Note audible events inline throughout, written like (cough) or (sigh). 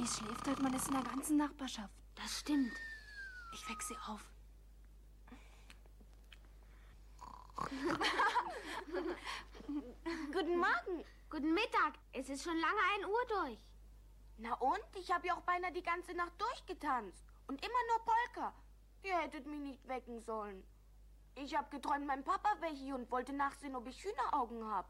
Pippi schläft, hört man es in der ganzen Nachbarschaft. Das stimmt. Ich weck sie auf. (laughs) Guten Morgen. Guten Mittag. Es ist schon lange ein Uhr durch. Na und? Ich habe ja auch beinahe die ganze Nacht durchgetanzt. Und immer nur Polka. Ihr hättet mich nicht wecken sollen. Ich habe geträumt, mein Papa wäre hier und wollte nachsehen, ob ich Hühneraugen habe.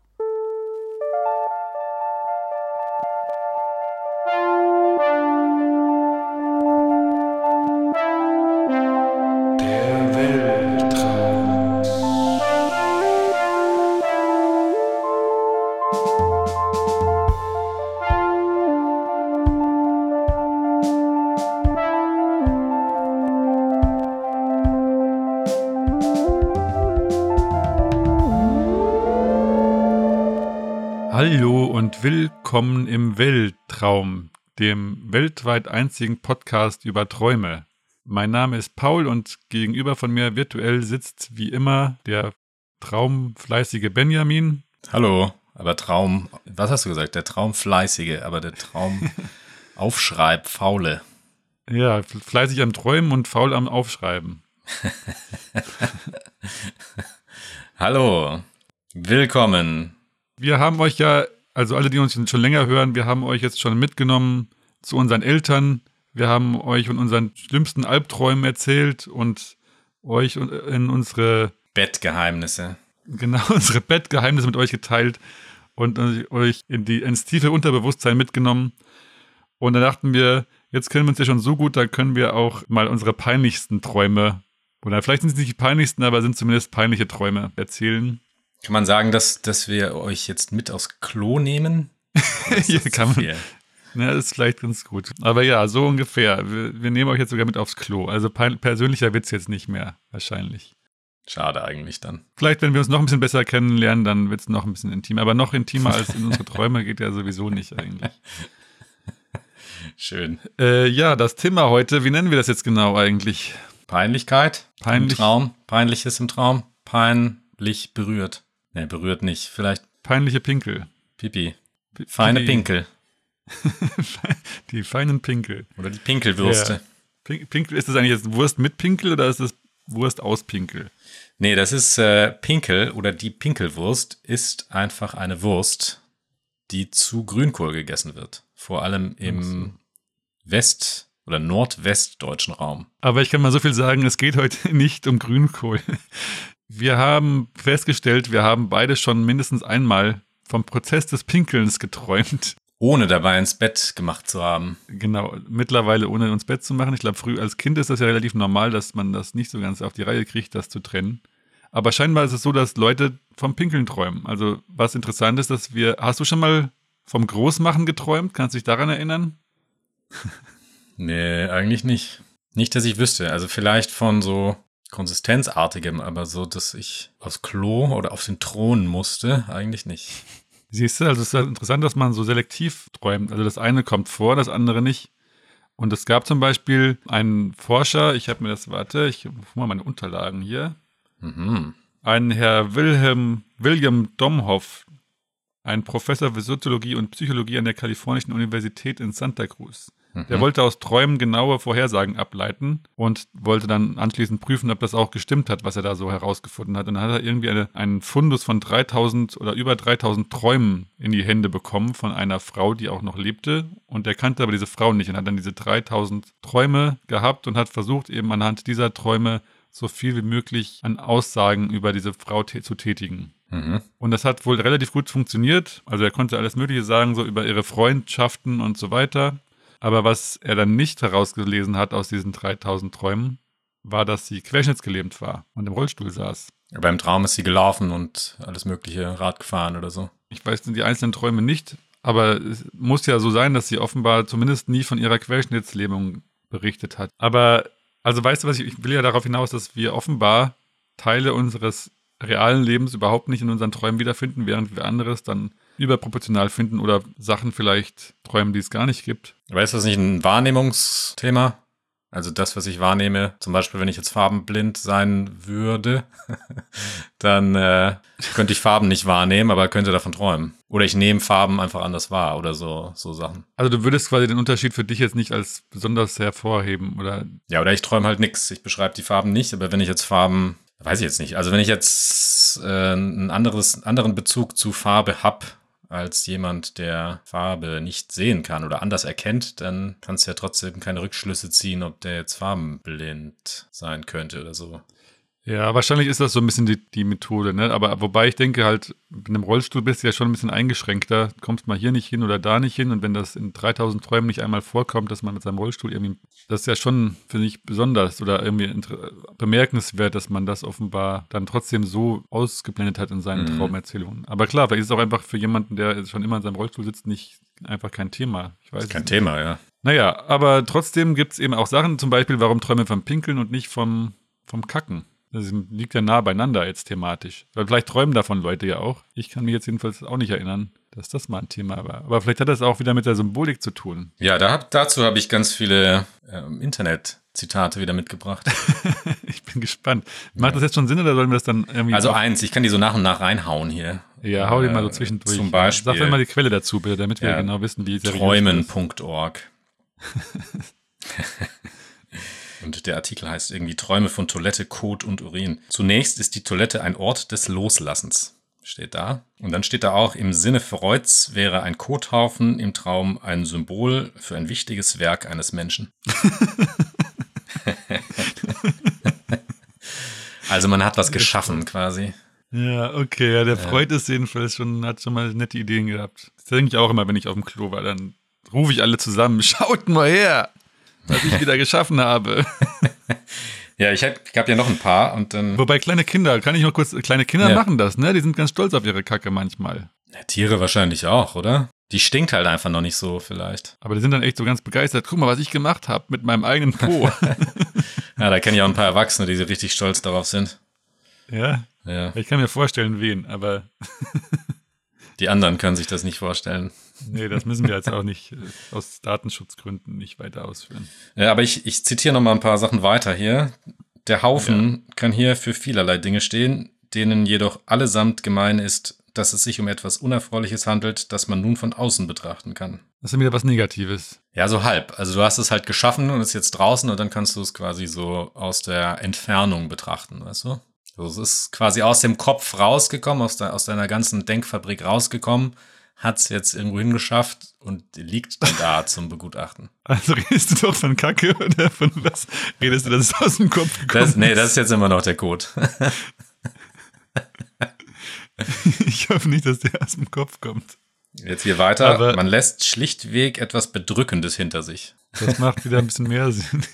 Willkommen im Weltraum, dem weltweit einzigen Podcast über Träume. Mein Name ist Paul und gegenüber von mir virtuell sitzt wie immer der traumfleißige Benjamin. Hallo, aber Traum, was hast du gesagt? Der Traumfleißige, aber der Traum (laughs) Aufschreib, Faule. Ja, fleißig am Träumen und faul am Aufschreiben. (laughs) Hallo, willkommen. Wir haben euch ja, also alle, die uns schon länger hören, wir haben euch jetzt schon mitgenommen zu unseren Eltern. Wir haben euch von unseren schlimmsten Albträumen erzählt und euch in unsere, Bettgeheimnisse. genau, (laughs) unsere Bettgeheimnisse mit euch geteilt und euch in die, ins tiefe Unterbewusstsein mitgenommen. Und dann dachten wir, jetzt kennen wir uns ja schon so gut, da können wir auch mal unsere peinlichsten Träume, oder vielleicht sind es nicht die peinlichsten, aber sind zumindest peinliche Träume erzählen. Kann man sagen, dass, dass wir euch jetzt mit aufs Klo nehmen? Hier (laughs) kann man- viel? Ja, ist vielleicht ganz gut. Aber ja, so ungefähr. Wir, wir nehmen euch jetzt sogar mit aufs Klo. Also persönlicher Witz jetzt nicht mehr, wahrscheinlich. Schade eigentlich dann. Vielleicht, wenn wir uns noch ein bisschen besser kennenlernen, dann wird es noch ein bisschen intimer. Aber noch intimer als in unsere (laughs) Träume geht ja sowieso nicht eigentlich. (laughs) Schön. Äh, ja, das Thema heute, wie nennen wir das jetzt genau eigentlich? Peinlichkeit Peinlich. im Traum. Peinliches im Traum. Peinlich berührt. Ne, berührt nicht. Vielleicht Peinliche Pinkel. Pipi. P- Feine die- Pinkel. (laughs) Die feinen Pinkel. Oder die Pinkelwürste. Ja. Pink, Pinkel, ist das eigentlich jetzt Wurst mit Pinkel oder ist das Wurst aus Pinkel? Nee, das ist äh, Pinkel oder die Pinkelwurst ist einfach eine Wurst, die zu Grünkohl gegessen wird. Vor allem im West- oder Nordwestdeutschen Raum. Aber ich kann mal so viel sagen, es geht heute (laughs) nicht um Grünkohl. Wir haben festgestellt, wir haben beide schon mindestens einmal vom Prozess des Pinkelns geträumt. Ohne dabei ins Bett gemacht zu haben. Genau, mittlerweile ohne uns Bett zu machen. Ich glaube, früh als Kind ist das ja relativ normal, dass man das nicht so ganz auf die Reihe kriegt, das zu trennen. Aber scheinbar ist es so, dass Leute vom Pinkeln träumen. Also was interessant ist, dass wir, hast du schon mal vom Großmachen geträumt? Kannst du dich daran erinnern? (laughs) Nee, eigentlich nicht. Nicht, dass ich wüsste. Also vielleicht von so konsistenzartigem, aber so, dass ich aufs Klo oder auf den Thron musste, eigentlich nicht. Siehst du, also es ist ja interessant, dass man so selektiv träumt. Also das eine kommt vor, das andere nicht. Und es gab zum Beispiel einen Forscher, ich habe mir das, warte, ich hol mal meine Unterlagen hier. Mhm. Ein Herr Wilhelm, William Domhoff, ein Professor für Soziologie und Psychologie an der Kalifornischen Universität in Santa Cruz. Der wollte aus Träumen genaue Vorhersagen ableiten und wollte dann anschließend prüfen, ob das auch gestimmt hat, was er da so herausgefunden hat. Und dann hat er irgendwie eine, einen Fundus von 3000 oder über 3000 Träumen in die Hände bekommen von einer Frau, die auch noch lebte. Und er kannte aber diese Frau nicht und hat dann diese 3000 Träume gehabt und hat versucht, eben anhand dieser Träume so viel wie möglich an Aussagen über diese Frau zu tätigen. Mhm. Und das hat wohl relativ gut funktioniert. Also er konnte alles Mögliche sagen, so über ihre Freundschaften und so weiter. Aber was er dann nicht herausgelesen hat aus diesen 3000 Träumen, war, dass sie querschnittsgelähmt war und im Rollstuhl saß. Aber im Traum ist sie gelaufen und alles mögliche Rad gefahren oder so. Ich weiß die einzelnen Träume nicht, aber es muss ja so sein, dass sie offenbar zumindest nie von ihrer Querschnittslähmung berichtet hat. Aber, also weißt du was, ich, ich will ja darauf hinaus, dass wir offenbar Teile unseres realen Lebens überhaupt nicht in unseren Träumen wiederfinden, während wir anderes dann überproportional finden oder Sachen vielleicht träumen, die es gar nicht gibt. Aber ist das nicht ein Wahrnehmungsthema? Also das, was ich wahrnehme, zum Beispiel, wenn ich jetzt farbenblind sein würde, (laughs) dann äh, könnte ich Farben nicht wahrnehmen, aber könnte davon träumen. Oder ich nehme Farben einfach anders wahr oder so, so Sachen. Also du würdest quasi den Unterschied für dich jetzt nicht als besonders hervorheben oder Ja, oder ich träume halt nix. Ich beschreibe die Farben nicht, aber wenn ich jetzt Farben, weiß ich jetzt nicht. Also wenn ich jetzt äh, ein anderes, anderen Bezug zu Farbe hab als jemand, der Farbe nicht sehen kann oder anders erkennt, dann kannst du ja trotzdem keine Rückschlüsse ziehen, ob der jetzt farbenblind sein könnte oder so. Ja, wahrscheinlich ist das so ein bisschen die, die Methode, ne? Aber wobei ich denke halt, mit einem Rollstuhl bist du ja schon ein bisschen eingeschränkter, kommst mal hier nicht hin oder da nicht hin und wenn das in 3000 Träumen nicht einmal vorkommt, dass man mit seinem Rollstuhl irgendwie, das ist ja schon, finde ich, besonders oder irgendwie bemerkenswert, dass man das offenbar dann trotzdem so ausgeblendet hat in seinen Mhm. Traumerzählungen. Aber klar, vielleicht ist es auch einfach für jemanden, der schon immer in seinem Rollstuhl sitzt, nicht einfach kein Thema. Ich weiß kein nicht. Thema, ja. Naja, aber trotzdem gibt es eben auch Sachen, zum Beispiel, warum träumen wir vom Pinkeln und nicht vom, vom Kacken? Das liegt ja nah beieinander jetzt thematisch. Weil vielleicht träumen davon Leute ja auch. Ich kann mich jetzt jedenfalls auch nicht erinnern, dass das mal ein Thema war. Aber vielleicht hat das auch wieder mit der Symbolik zu tun. Ja, da hab, dazu habe ich ganz viele ähm, Internet-Zitate wieder mitgebracht. (laughs) ich bin gespannt. Macht das jetzt schon Sinn oder sollen wir das dann irgendwie. Also eins, ich kann die so nach und nach reinhauen hier. Ja, hau die mal so Äh, zwischendurch. Zum Beispiel Sag doch mal die Quelle dazu, bitte, damit wir Ja, genau wissen, wie ist. träumen.org. (laughs) Der Artikel heißt irgendwie Träume von Toilette, Kot und Urin. Zunächst ist die Toilette ein Ort des Loslassens. Steht da. Und dann steht da auch, im Sinne Freuds wäre ein Kothaufen im Traum ein Symbol für ein wichtiges Werk eines Menschen. (laughs) also man hat was geschaffen quasi. Ja, okay, ja, der Freud ist jedenfalls schon, hat schon mal nette Ideen gehabt. Das denke ich auch immer, wenn ich auf dem Klo war, dann rufe ich alle zusammen, (laughs) schaut mal her, was ich wieder geschaffen habe. Ja, ich habe hab ja noch ein paar und dann. Wobei kleine Kinder, kann ich noch kurz, kleine Kinder Ja. machen das, ne? Die sind ganz stolz auf ihre Kacke manchmal. Ja, Tiere wahrscheinlich auch, oder? Die stinkt halt einfach noch nicht so, vielleicht. Aber die sind dann echt so ganz begeistert. Guck mal, was ich gemacht habe mit meinem eigenen Po. (laughs) (laughs) Ja, da kenne ich auch ein paar Erwachsene, die so richtig stolz darauf sind. ja, Ja, ich kann mir vorstellen, wen, aber (laughs) die anderen können sich das nicht vorstellen. nee, das müssen wir jetzt auch nicht äh, aus Datenschutzgründen nicht weiter ausführen. Ja, aber ich, ich zitiere noch mal ein paar Sachen weiter hier. Der Haufen kann hier für vielerlei Dinge stehen, denen jedoch allesamt gemein ist, dass es sich um etwas Unerfreuliches handelt, das man nun von außen betrachten kann. Das ist wieder was Negatives. Ja, so halb. Also du hast es halt geschaffen und ist jetzt draußen und dann kannst du es quasi so aus der Entfernung betrachten, weißt du? Also es ist quasi aus dem Kopf rausgekommen, aus, der, aus deiner ganzen Denkfabrik rausgekommen, hat es jetzt irgendwo hingeschafft und liegt da zum Begutachten. (laughs) Also redest du doch von Kacke oder von was redest du, dass es aus dem Kopf gekommen Das, nee, das ist jetzt immer noch der Code. (laughs) Ich hoffe nicht, dass der aus dem Kopf kommt. Jetzt hier weiter. Aber- Man lässt schlichtweg etwas Bedrückendes hinter sich. Das macht wieder ein bisschen mehr (laughs) Sinn.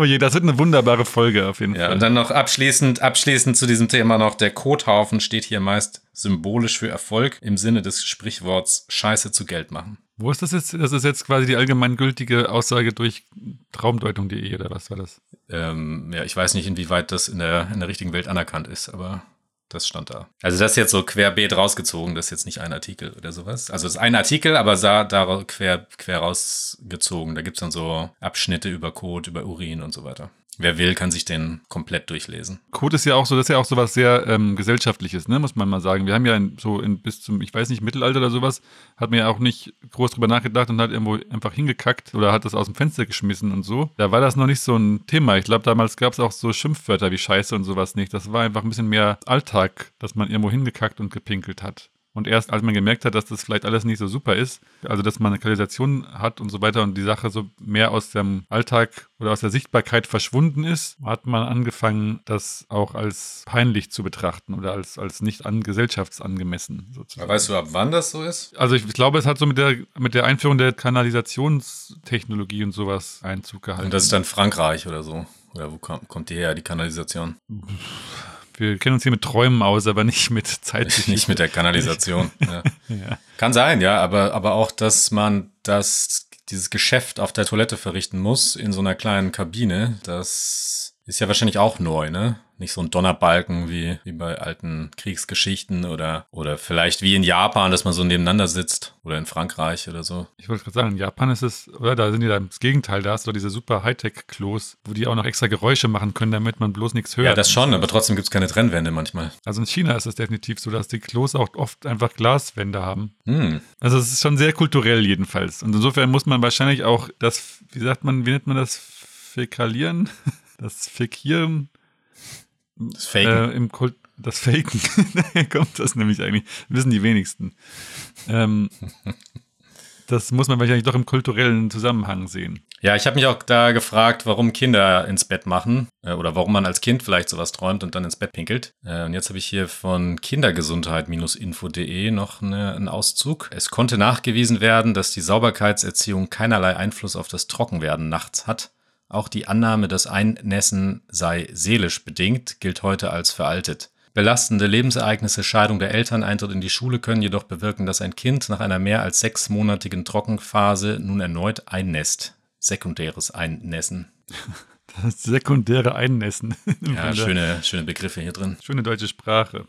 Oh je, das wird eine wunderbare Folge auf jeden Ja, Fall. und dann noch abschließend, abschließend zu diesem Thema noch, der Kothaufen steht hier meist symbolisch für Erfolg im Sinne des Sprichworts Scheiße zu Geld machen. Wo ist das jetzt? Das ist jetzt quasi die allgemeingültige Aussage durch traumdeutung.de oder was war das? Ähm, ja, ich weiß nicht, inwieweit das in der, in der richtigen Welt anerkannt ist, aber das stand da. Also das ist jetzt so querbeet rausgezogen, das ist jetzt nicht ein Artikel oder sowas. Also es ist ein Artikel, aber sah da quer, quer rausgezogen. Da gibt's dann so Abschnitte über Kot, über Urin und so weiter. Wer will, kann sich den komplett durchlesen. Code ist ja auch so, das ist ja auch so was sehr ähm, gesellschaftliches, ne, muss man mal sagen. Wir haben ja in, so in, bis zum, ich weiß nicht, Mittelalter oder sowas, hat man ja auch nicht groß drüber nachgedacht und hat irgendwo einfach hingekackt oder hat das aus dem Fenster geschmissen und so. Da war das noch nicht so ein Thema. Ich glaube, damals gab es auch so Schimpfwörter wie Scheiße und sowas nicht. Das war einfach ein bisschen mehr Alltag, dass man irgendwo hingekackt und gepinkelt hat. Und erst als man gemerkt hat, dass das vielleicht alles nicht so super ist, also dass man eine Kanalisation hat und so weiter und die Sache so mehr aus dem Alltag oder aus der Sichtbarkeit verschwunden ist, hat man angefangen, das auch als peinlich zu betrachten oder als, als nicht an gesellschaftsangemessen sozusagen. Weißt du, ab wann das so ist? Also ich glaube, es hat so mit der, mit der Einführung der Kanalisationstechnologie und sowas Einzug gehalten. Und das ist dann Frankreich oder so. Oder wo kommt, kommt die her, die Kanalisation? (laughs) Wir kennen uns hier mit Träumen aus, aber nicht mit Zeit. Nicht mit der Kanalisation. (laughs) Ja. Ja. Kann sein, ja, aber, aber auch, dass man das, dieses Geschäft auf der Toilette verrichten muss, in so einer kleinen Kabine, das ist ja wahrscheinlich auch neu, ne? Nicht so ein Donnerbalken wie, wie bei alten Kriegsgeschichten oder, oder vielleicht wie in Japan, dass man so nebeneinander sitzt oder in Frankreich oder so. Ich wollte gerade sagen, in Japan ist es, oder da sind die da das Gegenteil, da hast du diese super Hightech-Klos, wo die auch noch extra Geräusche machen können, damit man bloß nichts hört. Ja, das schon, aber trotzdem gibt's keine Trennwände manchmal. Also in China ist es definitiv so, dass die Klos auch oft einfach Glaswände haben. Hm. Also es ist schon sehr kulturell jedenfalls. Und insofern muss man wahrscheinlich auch das, wie sagt man, wie nennt man das? Fäkalieren? (laughs) Das Fäkieren? Das Faken. Äh, im Kult, das Faken. (laughs) Daher kommt das nämlich eigentlich. Wissen die wenigsten. Ähm, das muss man wahrscheinlich doch im kulturellen Zusammenhang sehen. Ja, ich habe mich auch da gefragt, warum Kinder ins Bett machen äh, oder warum man als Kind vielleicht sowas träumt und dann ins Bett pinkelt. Äh, und jetzt habe ich hier von kindergesundheit-info.de noch eine, einen Auszug. Es konnte nachgewiesen werden, dass die Sauberkeitserziehung keinerlei Einfluss auf das Trockenwerden nachts hat. Auch die Annahme, dass Einnässen sei seelisch bedingt, gilt heute als veraltet. Belastende Lebensereignisse, Scheidung der Eltern, Eintritt in die Schule können jedoch bewirken, dass ein Kind nach einer mehr als sechsmonatigen Trockenphase nun erneut einnässt. Sekundäres Einnässen. (laughs) Das sekundäre Einnässen. Ja, schöne, schöne Begriffe hier drin. Schöne deutsche Sprache.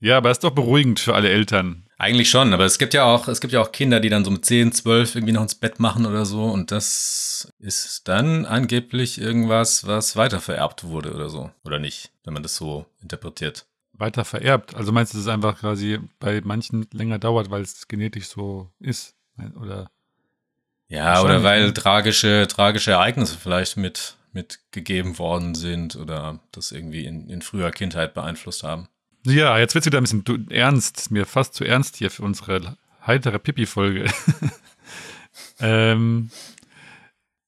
Ja, aber ist doch beruhigend für alle Eltern. Eigentlich schon, aber es gibt ja auch, es gibt ja auch Kinder, die dann so mit 10, 12 irgendwie noch ins Bett machen oder so und das ist dann angeblich irgendwas, was weitervererbt wurde oder so. Oder nicht, wenn man das so interpretiert. Weiter vererbt. Also meinst du, dass es einfach quasi bei manchen länger dauert, weil es genetisch so ist? Oder Ja, oder weil ne? tragische, tragische Ereignisse vielleicht mit, mitgegeben worden sind oder das irgendwie in, in früher Kindheit beeinflusst haben. Ja, jetzt wird es wieder ein bisschen ernst. Mir fast zu ernst hier für unsere heitere Pipi-Folge. (laughs) ähm,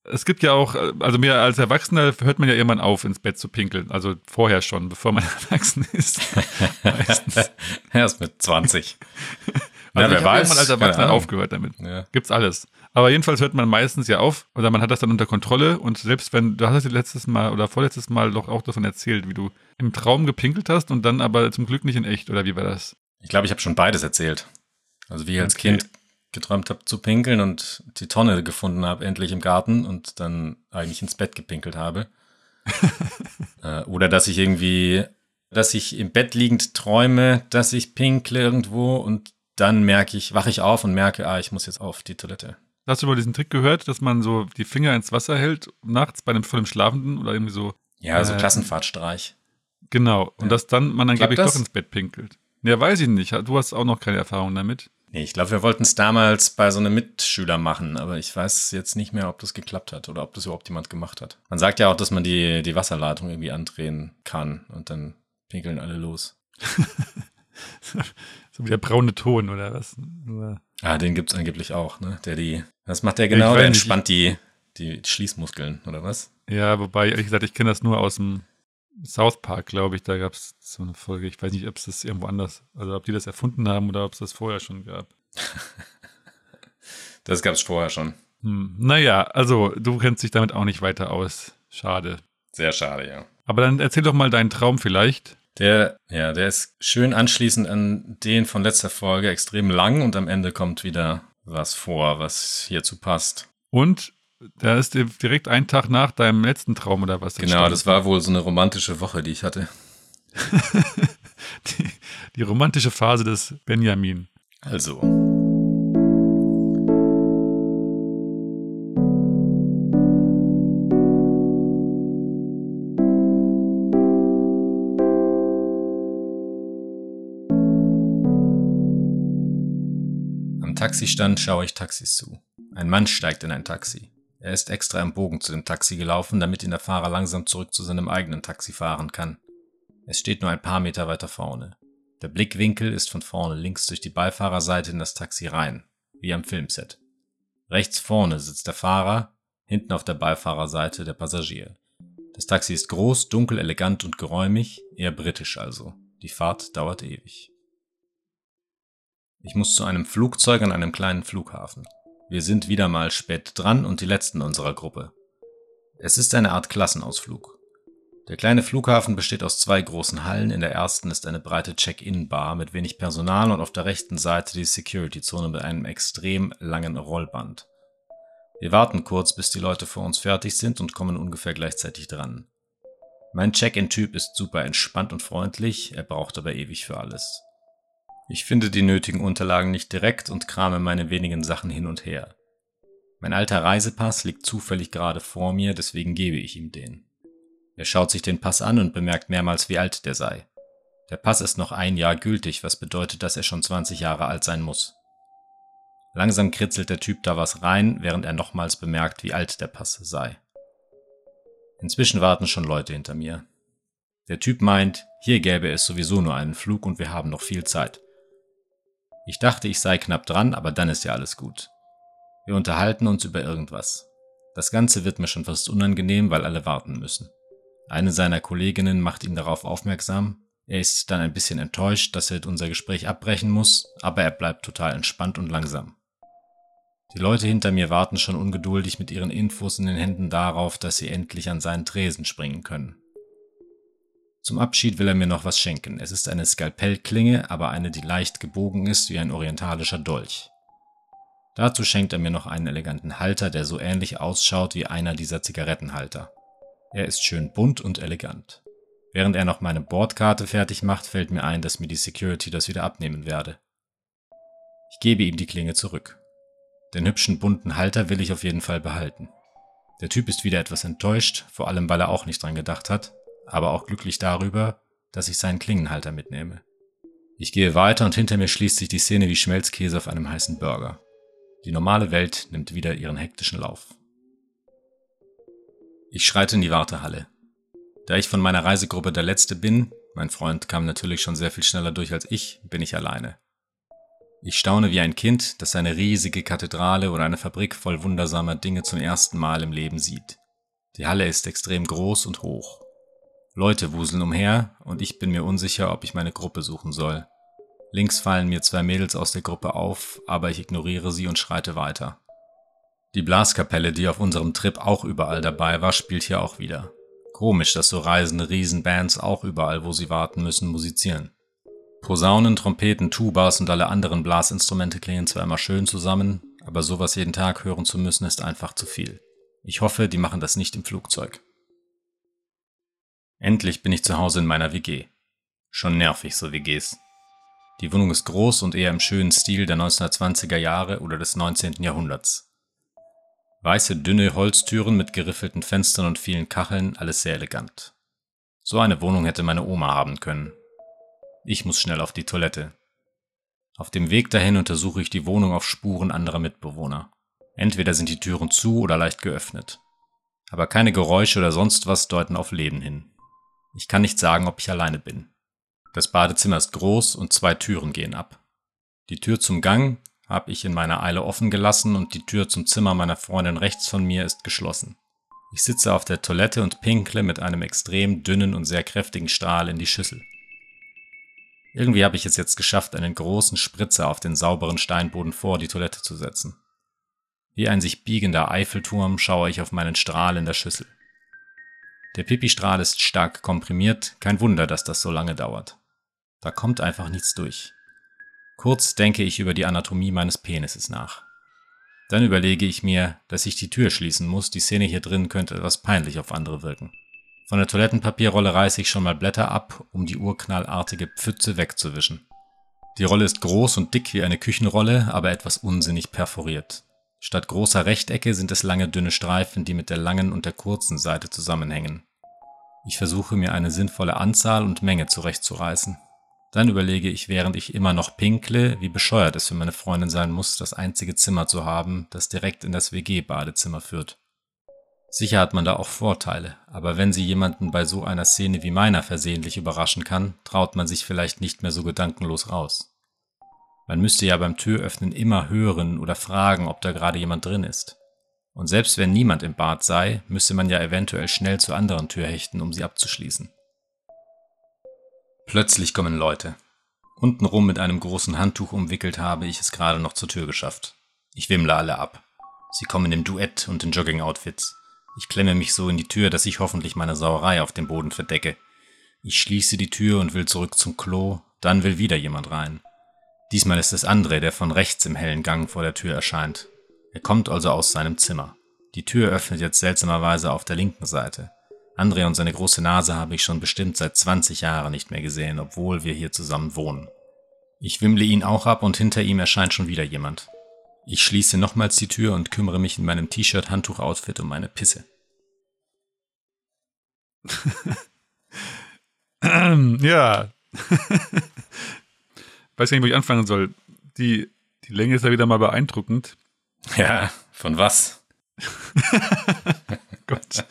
es gibt ja auch, also mir als Erwachsener hört man ja irgendwann auf, ins Bett zu pinkeln. Also vorher schon, bevor man (laughs) erwachsen ist. Meistens. (laughs) Erst mit 20. Also ja, wer weiß. als Erwachsener aufgehört damit. Ja. Gibt's alles. Aber jedenfalls hört man meistens ja auf oder man hat das dann unter Kontrolle und selbst wenn, du hast es letztes Mal oder vorletztes Mal doch auch davon erzählt, wie du im Traum gepinkelt hast und dann aber zum Glück nicht in echt oder wie war das? Ich glaube, ich habe schon beides erzählt. Also wie ich als Okay. Kind geträumt habe zu pinkeln und die Tonne gefunden habe, endlich im Garten und dann eigentlich ins Bett gepinkelt habe. (laughs) äh, oder dass ich irgendwie, dass ich im Bett liegend träume, dass ich pinkle irgendwo und dann merke ich, wache ich auf und merke, ah, ich muss jetzt auf die Toilette. Hast du mal diesen Trick gehört, dass man so die Finger ins Wasser hält nachts bei einem vollen Schlafenden oder irgendwie so? Ja, so Äh, Klassenfahrtstreich. Genau. Und Ja. dass dann man Klappt angeblich das? doch ins Bett pinkelt. Ja, weiß ich nicht. Du hast auch noch keine Erfahrung damit. Nee, ich glaube, wir wollten es damals bei so einem Mitschüler machen, aber ich weiß jetzt nicht mehr, ob das geklappt hat oder ob das überhaupt jemand gemacht hat. Man sagt ja auch, dass man die, die Wasserleitung irgendwie andrehen kann und dann pinkeln alle los. (laughs) (laughs) So wie der braune Ton oder was? Ah, den gibt's angeblich auch, ne? Der die, was macht der genau? Der nicht. entspannt die, die Schließmuskeln, oder was? Ja, wobei, ehrlich gesagt, ich kenne das nur aus dem South Park, glaube ich. Da gab es so eine Folge. Ich weiß nicht, ob es das irgendwo anders, also ob die das erfunden haben oder ob es das vorher schon gab. (laughs) Das gab's vorher schon. Hm. Naja, also du kennst dich damit auch nicht weiter aus. Schade. Sehr schade, ja. Aber dann erzähl doch mal deinen Traum vielleicht. Der, ja, der ist schön anschließend an den von letzter Folge extrem lang und am Ende kommt wieder was vor, was hierzu passt. Und da ist dir direkt ein Tag nach deinem letzten Traum oder was? Genau, entstanden. das war wohl so eine romantische Woche, die ich hatte. (laughs) die, die romantische Phase des Benjamin. Also. Taxistand schaue ich Taxis zu. Ein Mann steigt in ein Taxi. Er ist extra im Bogen zu dem Taxi gelaufen, damit ihn der Fahrer langsam zurück zu seinem eigenen Taxi fahren kann. Es steht nur ein paar Meter weiter vorne. Der Blickwinkel ist von vorne links durch die Beifahrerseite in das Taxi rein, wie am Filmset. Rechts vorne sitzt der Fahrer, hinten auf der Beifahrerseite der Passagier. Das Taxi ist groß, dunkel, elegant und geräumig, eher britisch also. Die Fahrt dauert ewig. Ich muss zu einem Flugzeug an einem kleinen Flughafen. Wir sind wieder mal spät dran und die letzten unserer Gruppe. Es ist eine Art Klassenausflug. Der kleine Flughafen besteht aus zwei großen Hallen. In der ersten ist eine breite Check-in-Bar mit wenig Personal und auf der rechten Seite die Security-Zone mit einem extrem langen Rollband. Wir warten kurz, bis die Leute vor uns fertig sind und kommen ungefähr gleichzeitig dran. Mein Check-in-Typ ist super entspannt und freundlich, er braucht aber ewig für alles. Ich finde die nötigen Unterlagen nicht direkt und krame meine wenigen Sachen hin und her. Mein alter Reisepass liegt zufällig gerade vor mir, deswegen gebe ich ihm den. Er schaut sich den Pass an und bemerkt mehrmals, wie alt der sei. Der Pass ist noch ein Jahr gültig, was bedeutet, dass er schon 20 Jahre alt sein muss. Langsam kritzelt der Typ da was rein, während er nochmals bemerkt, wie alt der Pass sei. Inzwischen warten schon Leute hinter mir. Der Typ meint, hier gäbe es sowieso nur einen Flug und wir haben noch viel Zeit. Ich dachte, ich sei knapp dran, aber dann ist ja alles gut. Wir unterhalten uns über irgendwas. Das Ganze wird mir schon fast unangenehm, weil alle warten müssen. Eine seiner Kolleginnen macht ihn darauf aufmerksam. Er ist dann ein bisschen enttäuscht, dass er unser Gespräch abbrechen muss, aber er bleibt total entspannt und langsam. Die Leute hinter mir warten schon ungeduldig mit ihren Infos in den Händen darauf, dass sie endlich an seinen Tresen springen können. Zum Abschied will er mir noch was schenken. Es ist eine Skalpellklinge, aber eine, die leicht gebogen ist wie ein orientalischer Dolch. Dazu schenkt er mir noch einen eleganten Halter, der so ähnlich ausschaut wie einer dieser Zigarettenhalter. Er ist schön bunt und elegant. Während er noch meine Bordkarte fertig macht, fällt mir ein, dass mir die Security das wieder abnehmen werde. Ich gebe ihm die Klinge zurück. Den hübschen bunten Halter will ich auf jeden Fall behalten. Der Typ ist wieder etwas enttäuscht, vor allem weil er auch nicht dran gedacht hat, aber auch glücklich darüber, dass ich seinen Klingenhalter mitnehme. Ich gehe weiter und hinter mir schließt sich die Szene wie Schmelzkäse auf einem heißen Burger. Die normale Welt nimmt wieder ihren hektischen Lauf. Ich schreite in die Wartehalle. Da ich von meiner Reisegruppe der Letzte bin, mein Freund kam natürlich schon sehr viel schneller durch als ich, bin ich alleine. Ich staune wie ein Kind, das eine riesige Kathedrale oder eine Fabrik voll wundersamer Dinge zum ersten Mal im Leben sieht. Die Halle ist extrem groß und hoch. Leute wuseln umher und ich bin mir unsicher, ob ich meine Gruppe suchen soll. Links fallen mir zwei Mädels aus der Gruppe auf, aber ich ignoriere sie und schreite weiter. Die Blaskapelle, die auf unserem Trip auch überall dabei war, spielt hier auch wieder. Komisch, dass so reisende Riesenbands auch überall, wo sie warten müssen, musizieren. Posaunen, Trompeten, Tubas und alle anderen Blasinstrumente klingen zwar immer schön zusammen, aber sowas jeden Tag hören zu müssen ist einfach zu viel. Ich hoffe, die machen das nicht im Flugzeug. Endlich bin ich zu Hause in meiner WG. Schon nervig, so WGs. Die Wohnung ist groß und eher im schönen Stil der 1920er Jahre oder des 19. Jahrhunderts. Weiße, dünne Holztüren mit geriffelten Fenstern und vielen Kacheln, alles sehr elegant. So eine Wohnung hätte meine Oma haben können. Ich muss schnell auf die Toilette. Auf dem Weg dahin untersuche ich die Wohnung auf Spuren anderer Mitbewohner. Entweder sind die Türen zu oder leicht geöffnet. Aber keine Geräusche oder sonst was deuten auf Leben hin. Ich kann nicht sagen, ob ich alleine bin. Das Badezimmer ist groß und zwei Türen gehen ab. Die Tür zum Gang habe ich in meiner Eile offen gelassen und die Tür zum Zimmer meiner Freundin rechts von mir ist geschlossen. Ich sitze auf der Toilette und pinkle mit einem extrem dünnen und sehr kräftigen Strahl in die Schüssel. Irgendwie habe ich es jetzt geschafft, einen großen Spritzer auf den sauberen Steinboden vor die Toilette zu setzen. Wie ein sich biegender Eiffelturm schaue ich auf meinen Strahl in der Schüssel. Der Pipistrahl ist stark komprimiert, kein Wunder, dass das so lange dauert. Da kommt einfach nichts durch. Kurz denke ich über die Anatomie meines Penises nach. Dann überlege ich mir, dass ich die Tür schließen muss, die Szene hier drin könnte etwas peinlich auf andere wirken. Von der Toilettenpapierrolle reiße ich schon mal Blätter ab, um die urknallartige Pfütze wegzuwischen. Die Rolle ist groß und dick wie eine Küchenrolle, aber etwas unsinnig perforiert. Statt großer Rechtecke sind es lange dünne Streifen, die mit der langen und der kurzen Seite zusammenhängen. Ich versuche mir eine sinnvolle Anzahl und Menge zurechtzureißen. Dann überlege ich, während ich immer noch pinkle, wie bescheuert es für meine Freundin sein muss, das einzige Zimmer zu haben, das direkt in das WG-Badezimmer führt. Sicher hat man da auch Vorteile, aber wenn sie jemanden bei so einer Szene wie meiner versehentlich überraschen kann, traut man sich vielleicht nicht mehr so gedankenlos raus. Man müsste ja beim Türöffnen immer hören oder fragen, ob da gerade jemand drin ist. Und selbst wenn niemand im Bad sei, müsste man ja eventuell schnell zur anderen Tür hechten, um sie abzuschließen. Plötzlich kommen Leute. Untenrum mit einem großen Handtuch umwickelt habe ich es gerade noch zur Tür geschafft. Ich wimmle alle ab. Sie kommen im Duett und in Jogging-Outfits. Ich klemme mich so in die Tür, dass ich hoffentlich meine Sauerei auf dem Boden verdecke. Ich schließe die Tür und will zurück zum Klo, dann will wieder jemand rein. Diesmal ist es André, der von rechts im hellen Gang vor der Tür erscheint. Er kommt also aus seinem Zimmer. Die Tür öffnet jetzt seltsamerweise auf der linken Seite. André und seine große Nase habe ich schon bestimmt seit 20 Jahren nicht mehr gesehen, obwohl wir hier zusammen wohnen. Ich wimmle ihn auch ab und hinter ihm erscheint schon wieder jemand. Ich schließe nochmals die Tür und kümmere mich in meinem T-Shirt-Handtuch-Outfit um meine Pisse. (laughs) ja. (laughs) Weiß gar nicht, wo ich anfangen soll. Die, die Länge ist ja wieder mal beeindruckend. Ja, von was? (laughs) Gott.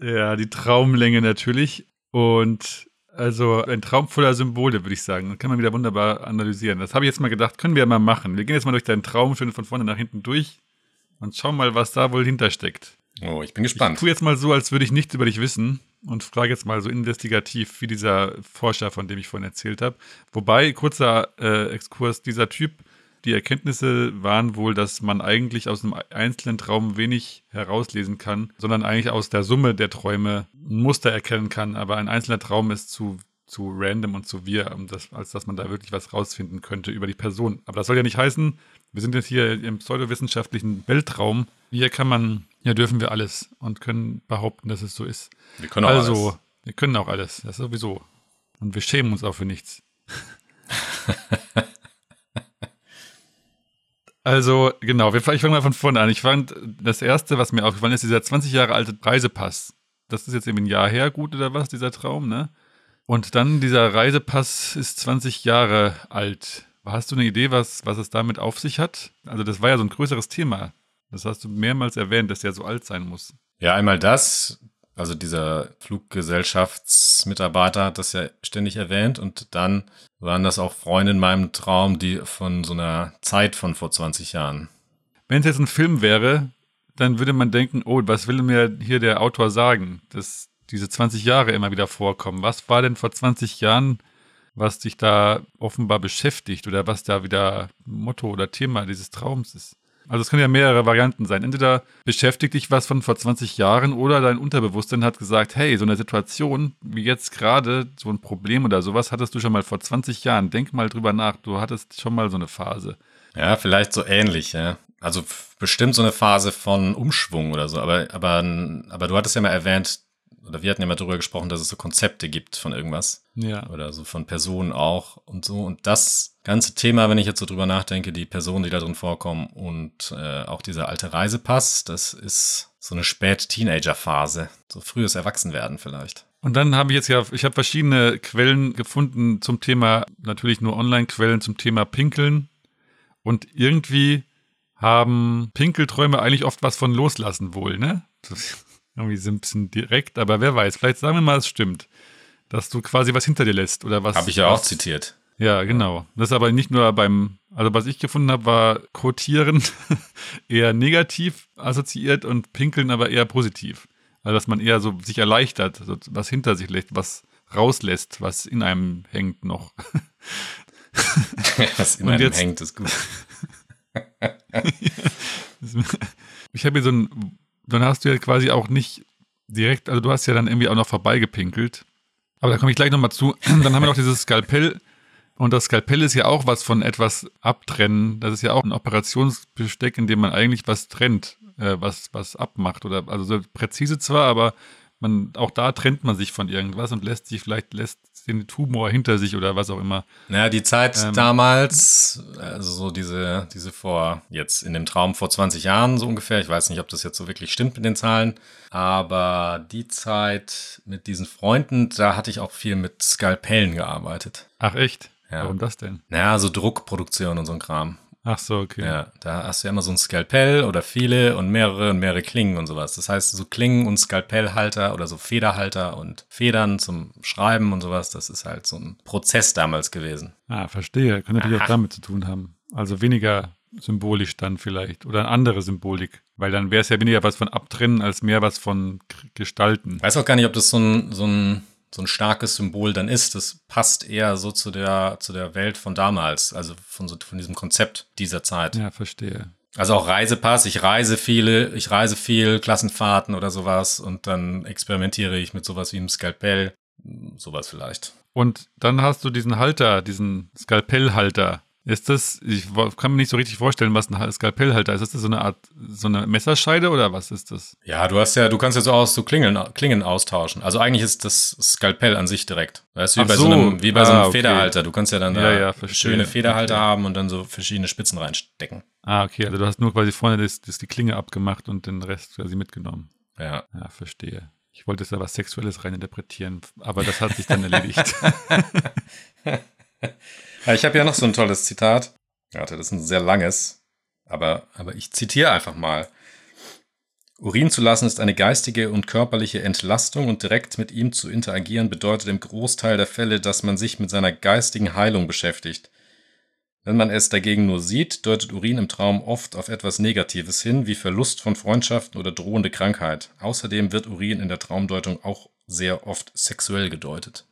ja, die Traumlänge natürlich. Und also ein Traum voller Symbole, würde ich sagen. Das kann man wieder wunderbar analysieren. Das habe ich jetzt mal gedacht, können wir mal machen. Wir gehen jetzt mal durch deinen Traum schön von vorne nach hinten durch und schauen mal, was da wohl hintersteckt. Oh, ich bin gespannt. Ich tue jetzt mal so, als würde ich nichts über dich wissen und frage jetzt mal so investigativ, wie dieser Forscher, von dem ich vorhin erzählt habe. Wobei, kurzer äh, Exkurs, dieser Typ, die Erkenntnisse waren wohl, dass man eigentlich aus einem einzelnen Traum wenig herauslesen kann, sondern eigentlich aus der Summe der Träume ein Muster erkennen kann. Aber ein einzelner Traum ist zu, zu random und zu wir, um das, als dass man da wirklich was rausfinden könnte über die Person. Aber das soll ja nicht heißen, wir sind jetzt hier im pseudowissenschaftlichen Weltraum. Hier kann man, ja, dürfen wir alles und können behaupten, dass es so ist. Wir können auch also, alles. wir können auch alles, das sowieso. Und wir schämen uns auch für nichts. (laughs) also, genau, ich fange mal von vorne an. Ich fand, das erste, was mir aufgefallen ist, dieser 20 Jahre alte Reisepass. Das ist jetzt eben ein Jahr her, gut oder was, dieser Traum, ne? Und dann dieser Reisepass ist 20 Jahre alt. Hast du eine Idee, was, was es damit auf sich hat? Also, das war ja so ein größeres Thema. Das hast du mehrmals erwähnt, dass der so alt sein muss. Ja, einmal das. Also dieser Fluggesellschaftsmitarbeiter hat das ja ständig erwähnt und dann waren das auch Freunde in meinem Traum, die von so einer Zeit von vor 20 Jahren. Wenn es jetzt ein Film wäre, dann würde man denken, oh, was will mir hier der Autor sagen, dass diese 20 Jahre immer wieder vorkommen? Was war denn vor 20 Jahren was dich da offenbar beschäftigt oder was da wieder Motto oder Thema dieses Traums ist. Also es können ja mehrere Varianten sein. Entweder beschäftigt dich was von vor 20 Jahren oder dein Unterbewusstsein hat gesagt, hey, so eine Situation wie jetzt gerade, so ein Problem oder sowas, hattest du schon mal vor 20 Jahren. Denk mal drüber nach, du hattest schon mal so eine Phase. Ja, vielleicht so ähnlich, ja. Also bestimmt so eine Phase von Umschwung oder so. Aber, aber, aber du hattest ja mal erwähnt, oder wir hatten ja mal darüber gesprochen, dass es so Konzepte gibt von irgendwas. Ja. Oder so von Personen auch und so. Und das ganze Thema, wenn ich jetzt so drüber nachdenke, die Personen, die da drin vorkommen und äh, auch dieser alte Reisepass, das ist so eine Spät-Teenager-Phase. So frühes Erwachsenwerden vielleicht. Und dann habe ich jetzt ja, ich habe verschiedene Quellen gefunden zum Thema, natürlich nur Online-Quellen zum Thema Pinkeln. Und irgendwie haben Pinkelträume eigentlich oft was von Loslassen wohl, ne? Das irgendwie so ein bisschen direkt, aber wer weiß, vielleicht sagen wir mal, es stimmt. Dass du quasi was hinter dir lässt oder was. Habe ich ja was, auch zitiert. Ja, genau. Das ist aber nicht nur beim, also was ich gefunden habe, war Quotieren (laughs) eher negativ assoziiert und Pinkeln aber eher positiv. Also dass man eher so sich erleichtert, so was hinter sich lässt, was rauslässt, was in einem hängt noch. (laughs) was in einem jetzt, hängt, ist gut. (laughs) ich habe hier so ein dann hast du ja quasi auch nicht direkt, also du hast ja dann irgendwie auch noch vorbeigepinkelt. Aber da komme ich gleich nochmal zu. (clears throat) Dann haben wir noch dieses Skalpell. Und das Skalpell ist ja auch was von etwas abtrennen. Das ist ja auch ein Operationsbesteck, in dem man eigentlich was trennt, äh, was, was abmacht. Oder also so präzise zwar, aber man, auch da trennt man sich von irgendwas und lässt sich vielleicht, lässt den Tumor hinter sich oder was auch immer. Naja, die Zeit ähm, damals, also so diese, diese vor, jetzt in dem Traum vor 20 Jahren so ungefähr, ich weiß nicht, ob das jetzt so wirklich stimmt mit den Zahlen, aber die Zeit mit diesen Freunden, da hatte ich auch viel mit Skalpellen gearbeitet. Ach echt? Ja. Warum das denn? Naja, so Druckproduktion und so ein Kram. Ach so, okay. Ja, da hast du ja immer so ein Skalpell oder viele und mehrere und mehrere Klingen und sowas. Das heißt, so Klingen und Skalpellhalter oder so Federhalter und Federn zum Schreiben und sowas, das ist halt so ein Prozess damals gewesen. Ah, verstehe. Kann natürlich Aha. auch damit zu tun haben. Also weniger symbolisch dann vielleicht oder eine andere Symbolik. Weil dann wäre es ja weniger was von Abtrennen als mehr was von Gestalten. Ich weiß auch gar nicht, ob das so ein, so ein so ein starkes Symbol dann ist. Das passt eher so zu der, zu der Welt von damals, also von, so, von diesem Konzept dieser Zeit. Ja, verstehe. Also auch Reisepass, ich reise viele, ich reise viel, Klassenfahrten oder sowas und dann experimentiere ich mit sowas wie einem Skalpell, sowas vielleicht. Und dann hast du diesen Halter, diesen Skalpellhalter. Ist das, ich kann mir nicht so richtig vorstellen, was ein Skalpellhalter ist. Ist das so eine Art, so eine Messerscheide oder was ist das? Ja, du hast ja, du kannst ja so aus so Klingen, Klingen austauschen. Also eigentlich ist das Skalpell an sich direkt. Weißt du, wie Ach bei so, so. einem, wie bei so Ah, einem okay. Federhalter. Du kannst ja dann Ja, da ja, schöne Federhalter Okay. haben und dann so verschiedene Spitzen reinstecken. Ah, okay, also du hast nur quasi vorne das, das die Klinge abgemacht und den Rest quasi mitgenommen. Ja. Ja, verstehe. Ich wollte jetzt da was Sexuelles reininterpretieren, aber das hat sich dann erledigt. (laughs) (laughs) Ich habe ja noch so ein tolles Zitat. Warte, das ist ein sehr langes, aber, aber ich zitiere einfach mal. Urin zu lassen ist eine geistige und körperliche Entlastung und direkt mit ihm zu interagieren bedeutet im Großteil der Fälle, dass man sich mit seiner geistigen Heilung beschäftigt. Wenn man es dagegen nur sieht, deutet Urin im Traum oft auf etwas Negatives hin, wie Verlust von Freundschaften oder drohende Krankheit. Außerdem wird Urin in der Traumdeutung auch sehr oft sexuell gedeutet.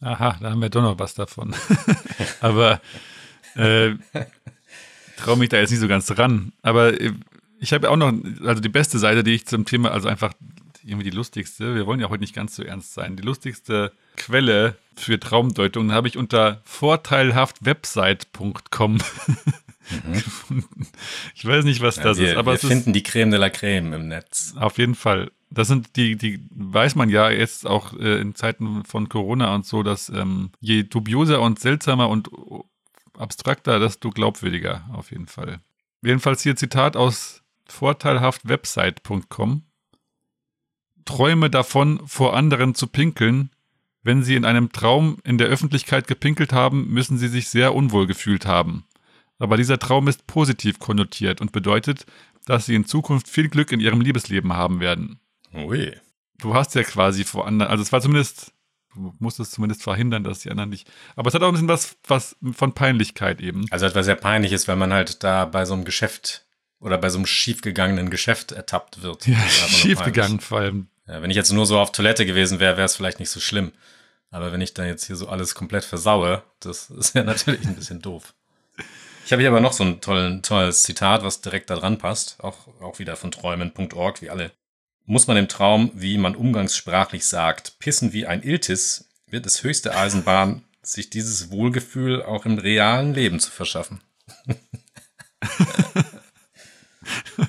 Aha, da haben wir doch noch was davon. (laughs) aber äh, traue mich da jetzt nicht so ganz ran. Aber äh, ich habe auch noch, also die beste Seite, die ich zum Thema, also einfach irgendwie die lustigste, wir wollen ja heute nicht ganz so ernst sein, die lustigste Quelle für Traumdeutung habe ich unter vorteilhaftwebsite.com (laughs) (laughs) gefunden. Ich weiß nicht, was das Mhm. wir ist, aber wir es ist finden die Creme de la Creme im Netz. auf jeden Fall. Das sind die, die weiß man ja jetzt auch äh, in Zeiten von Corona und so, dass ähm, je dubioser und seltsamer und abstrakter, desto glaubwürdiger auf jeden Fall. Jedenfalls hier Zitat aus vorteilhaftwebsite.com. Träume davon, vor anderen zu pinkeln. Wenn sie in einem Traum in der Öffentlichkeit gepinkelt haben, müssen sie sich sehr unwohl gefühlt haben. Aber dieser Traum ist positiv konnotiert und bedeutet, dass sie in Zukunft viel Glück in ihrem Liebesleben haben werden. Ui. Du hast ja quasi vor anderen, also es war zumindest, du musstest zumindest verhindern, dass die anderen nicht. Aber es hat auch ein bisschen was, was von Peinlichkeit eben. Also etwas sehr peinliches, weil man halt da bei so einem Geschäft oder bei so einem schiefgegangenen Geschäft ertappt wird. Ja, Das ist einfach nur schief peinlich. gegangen vor allem. Ja, wenn ich jetzt nur so auf Toilette gewesen wäre, wäre es vielleicht nicht so schlimm. Aber wenn ich da jetzt hier so alles komplett versaue, das (laughs) ist ja natürlich ein bisschen doof. Ich habe hier aber noch so ein tollen, tolles Zitat, was direkt da dran passt. Auch, auch wieder von träumen.org, wie alle. Muss man im Traum, wie man umgangssprachlich sagt, pissen wie ein Iltis, wird es höchste Eisenbahn, (laughs) sich dieses Wohlgefühl auch im realen Leben zu verschaffen. (laughs)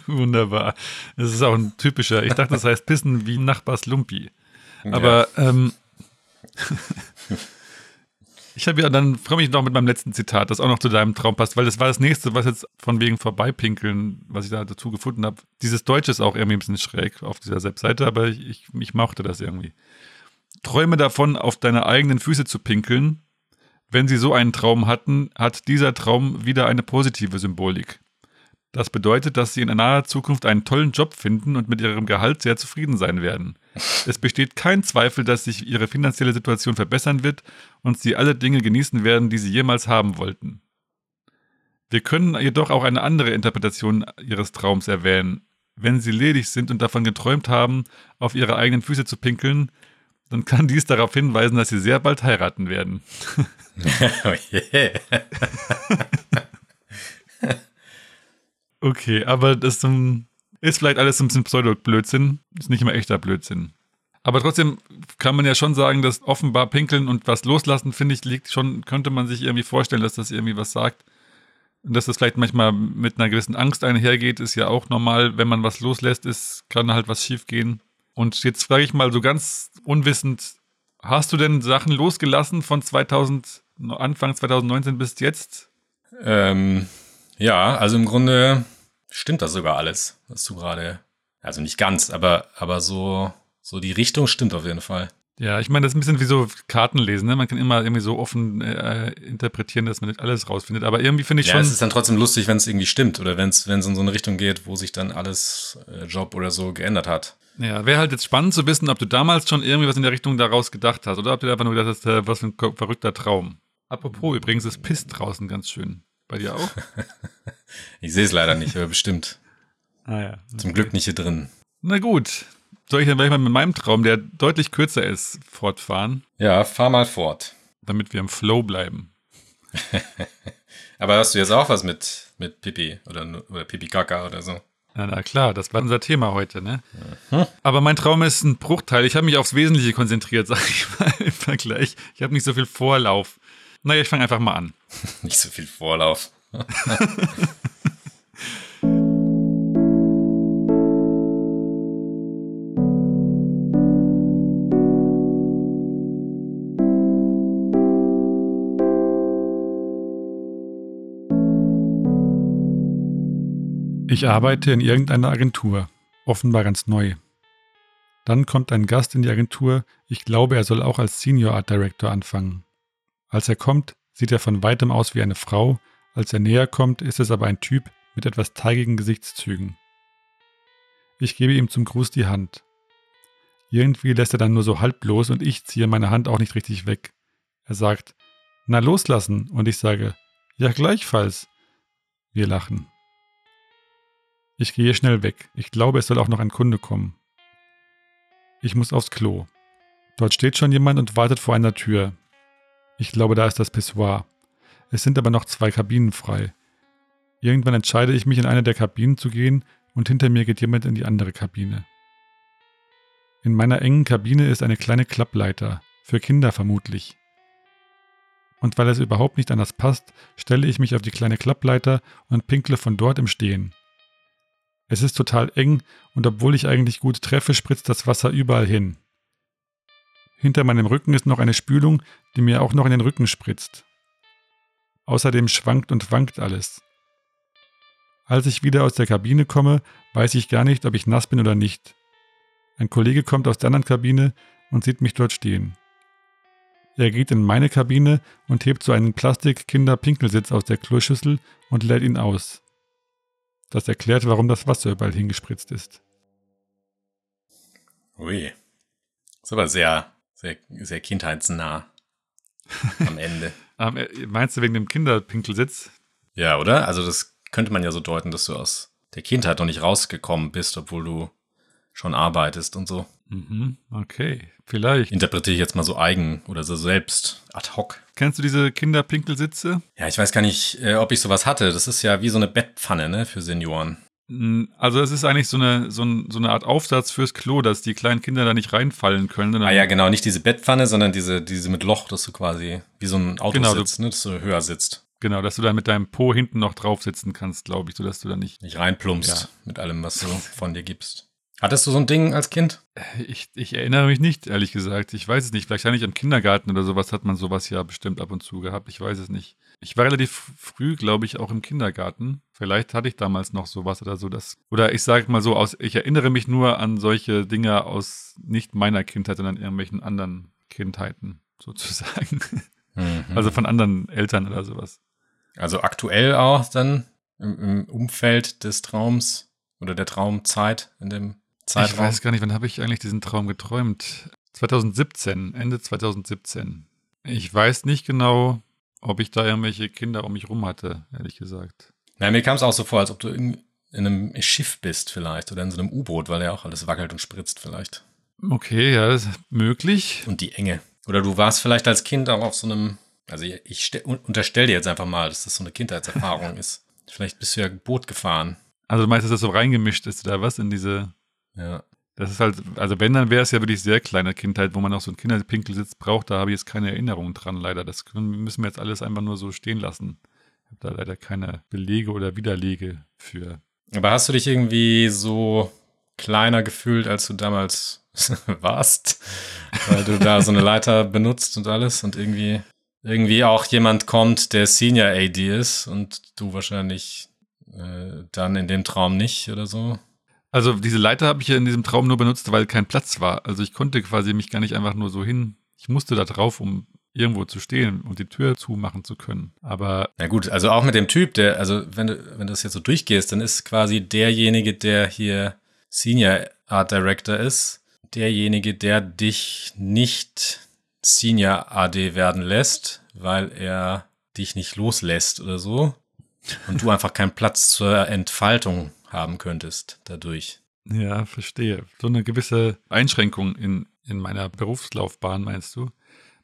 Wunderbar. Das ist auch ein typischer, ich dachte, das heißt Pissen wie Nachbars Lumpi. Aber ähm, (laughs) ich habe ja dann, freue mich noch mit meinem letzten Zitat, das auch noch zu deinem Traum passt, weil das war das nächste, was jetzt von wegen Vorbeipinkeln, was ich da dazu gefunden habe. Dieses Deutsche ist auch irgendwie ein bisschen schräg auf dieser Webseite, aber ich, ich, ich mochte das irgendwie. Träume davon, auf deine eigenen Füße zu pinkeln. Wenn sie so einen Traum hatten, hat dieser Traum wieder eine positive Symbolik. Das bedeutet, dass sie in naher Zukunft einen tollen Job finden und mit ihrem Gehalt sehr zufrieden sein werden. Es besteht kein Zweifel, dass sich ihre finanzielle Situation verbessern wird und sie alle Dinge genießen werden, die sie jemals haben wollten. Wir können jedoch auch eine andere Interpretation ihres Traums erwähnen. Wenn sie ledig sind und davon geträumt haben, auf ihre eigenen Füße zu pinkeln, dann kann dies darauf hinweisen, dass sie sehr bald heiraten werden. (laughs) oh je. (laughs) Okay, aber das ähm, ist vielleicht alles ein bisschen Pseudo-Blödsinn. Ist nicht immer echter Blödsinn. Aber trotzdem kann man ja schon sagen, dass offenbar Pinkeln und was loslassen, finde ich, liegt schon, könnte man sich irgendwie vorstellen, dass das irgendwie was sagt. Und dass das vielleicht manchmal mit einer gewissen Angst einhergeht, ist ja auch normal. Wenn man was loslässt, ist, kann halt was schiefgehen. Und jetzt frage ich mal so ganz unwissend, hast du denn Sachen losgelassen von 2000, Anfang 2019 bis jetzt? Ähm, ja, also im Grunde stimmt das sogar alles, was du gerade, also nicht ganz, aber, aber so, so die Richtung stimmt auf jeden Fall. Ja, ich meine, das ist ein bisschen wie so Karten lesen. Ne? Man kann immer irgendwie so offen äh, interpretieren, dass man nicht alles rausfindet. Aber irgendwie finde ich Ja, schon. es ist dann trotzdem lustig, wenn es irgendwie stimmt oder wenn es es in so eine Richtung geht, wo sich dann alles äh, Job oder so geändert hat. Ja, wäre halt jetzt spannend zu wissen, ob du damals schon irgendwie was in der Richtung daraus gedacht hast oder ob du einfach nur gedacht hast, äh, was für ein verrückter Traum. Apropos, übrigens ist Piss draußen ganz schön. Bei dir auch? (laughs) Ich sehe es leider nicht, aber bestimmt. ah ja. Zum Glück nicht hier drin. Na gut. Soll ich dann gleich mal mit meinem Traum, der deutlich kürzer ist, fortfahren, Ja, fahr mal fort. damit wir im Flow bleiben? (laughs) Aber hast du jetzt auch was mit, mit Pipi oder, oder Pipi Kaka oder so? Na, na klar, das war unser Thema heute, ne? Aber mein Traum ist ein Bruchteil. Ich habe mich aufs Wesentliche konzentriert, (laughs) sag ich mal, im Vergleich. Ich habe nicht so viel Vorlauf. Naja, ich fange einfach mal an. (laughs) Nicht so viel Vorlauf. Ich arbeite in irgendeiner Agentur, offenbar ganz neu. Dann kommt ein Gast in die Agentur, ich glaube, er soll auch als Senior Art Director anfangen. Als er kommt, sieht er von weitem aus wie eine Frau, als er näher kommt, ist es aber ein Typ mit etwas teigigen Gesichtszügen. Ich gebe ihm zum Gruß die Hand. Irgendwie lässt er dann nur so halb los und ich ziehe meine Hand auch nicht richtig weg. Er sagt, na loslassen, und ich sage, ja gleichfalls. Wir lachen. Ich gehe schnell weg. Ich glaube, es soll auch noch ein Kunde kommen. Ich muss aufs Klo. Dort steht schon jemand und wartet vor einer Tür. Ich glaube, da ist das Pissoir. Es sind aber noch zwei Kabinen frei. Irgendwann entscheide ich mich, in eine der Kabinen zu gehen und hinter mir geht jemand in die andere Kabine. In meiner engen Kabine ist eine kleine Klappleiter, für Kinder vermutlich. Und weil es überhaupt nicht anders passt, stelle ich mich auf die kleine Klappleiter und pinkle von dort im Stehen. Es ist total eng und obwohl ich eigentlich gut treffe, spritzt das Wasser überall hin. Hinter meinem Rücken ist noch eine Spülung, die mir auch noch in den Rücken spritzt. Außerdem schwankt und wankt alles. Als ich wieder aus der Kabine komme, weiß ich gar nicht, ob ich nass bin oder nicht. Ein Kollege kommt aus der anderen Kabine und sieht mich dort stehen. Er geht in meine Kabine und hebt so einen Plastik-Kinder-Pinkelsitz aus der Kloschüssel und lädt ihn aus. Das erklärt, warum das Wasser überall hingespritzt ist. Ui. Ist aber sehr, sehr, sehr kindheitsnah (laughs) am Ende. ähm, meinst du wegen dem Kinderpinkelsitz? Ja, oder? Also das könnte man ja so deuten, dass du aus der Kindheit noch nicht rausgekommen bist, obwohl du schon arbeitest und so. Mhm, okay, vielleicht. Interpretiere ich jetzt mal so eigen oder so selbst ad hoc. Kennst du diese Kinderpinkelsitze? Ja, ich weiß gar nicht, äh, ob ich sowas hatte. Das ist ja wie so eine Bettpfanne, ne, für Senioren. Also es ist eigentlich so eine, so, ein, so eine Art Aufsatz fürs Klo, dass die kleinen Kinder da nicht reinfallen können. Ah ja, genau, nicht diese Bettpfanne, sondern diese, diese mit Loch, dass du quasi wie so ein Auto genau, sitzt, ne, dass du höher sitzt. Genau, dass du da mit deinem Po hinten noch drauf sitzen kannst, glaube ich, sodass du da nicht... Nicht reinplumpst ja. mit allem, was du von dir gibst. Hattest du so ein Ding als Kind? Ich, ich erinnere mich nicht, ehrlich gesagt. Ich weiß es nicht. Vielleicht nicht im Kindergarten oder sowas hat man sowas ja bestimmt ab und zu gehabt. Ich weiß es nicht. Ich war relativ früh, glaube ich, auch im Kindergarten. Vielleicht hatte ich damals noch sowas oder so. Das, oder ich sage mal so, aus, ich erinnere mich nur an solche Dinge aus nicht meiner Kindheit, sondern irgendwelchen anderen Kindheiten, (laughs) sozusagen. Mhm. Also von anderen Eltern oder sowas. Also aktuell auch dann im, im Umfeld des Traums oder der Traumzeit in dem Zeitraum? Ich weiß gar nicht, wann habe ich eigentlich diesen Traum geträumt? 2017, Ende 2017. Ich weiß nicht genau, ob ich da irgendwelche Kinder um mich rum hatte, ehrlich gesagt. Na, mir kam es auch so vor, als ob du in, in einem Schiff bist vielleicht oder in so einem U-Boot, weil ja auch alles wackelt und spritzt vielleicht. Okay, ja, ist möglich. Und die Enge. Oder du warst vielleicht als Kind auch auf so einem, also ich unterstelle dir jetzt einfach mal, dass das so eine Kindheitserfahrung (laughs) ist. Vielleicht bist du ja Boot gefahren. Also du meinst, dass das so reingemischt ist oder was in diese ja. Das ist halt, also wenn, dann wäre es ja wirklich sehr kleine Kindheit, wo man auch so einen Kinderpinkelsitz braucht. Da habe ich jetzt keine Erinnerungen dran, leider. Das müssen wir jetzt alles einfach nur so stehen lassen. Ich habe da leider keine Belege oder Widerlege für. Aber hast du dich irgendwie so kleiner gefühlt, als du damals (laughs) warst? Weil du da so eine Leiter benutzt und alles und irgendwie, irgendwie auch jemand kommt, der Senior AD ist und du wahrscheinlich äh, dann in dem Traum nicht oder so? Also diese Leiter habe ich ja in diesem Traum nur benutzt, weil kein Platz war. Also ich konnte quasi mich gar nicht einfach nur so hin. Ich musste da drauf, um irgendwo zu stehen und die Tür zumachen zu können. Aber. Na gut, also auch mit dem Typ, der, also wenn du, wenn du das jetzt so durchgehst, dann ist quasi derjenige, der hier Senior Art Director ist, derjenige, der dich nicht Senior AD werden lässt, weil er dich nicht loslässt oder so. Und du einfach keinen Platz zur Entfaltung haben könntest dadurch. Ja, verstehe. So eine gewisse Einschränkung in, in meiner Berufslaufbahn, meinst du?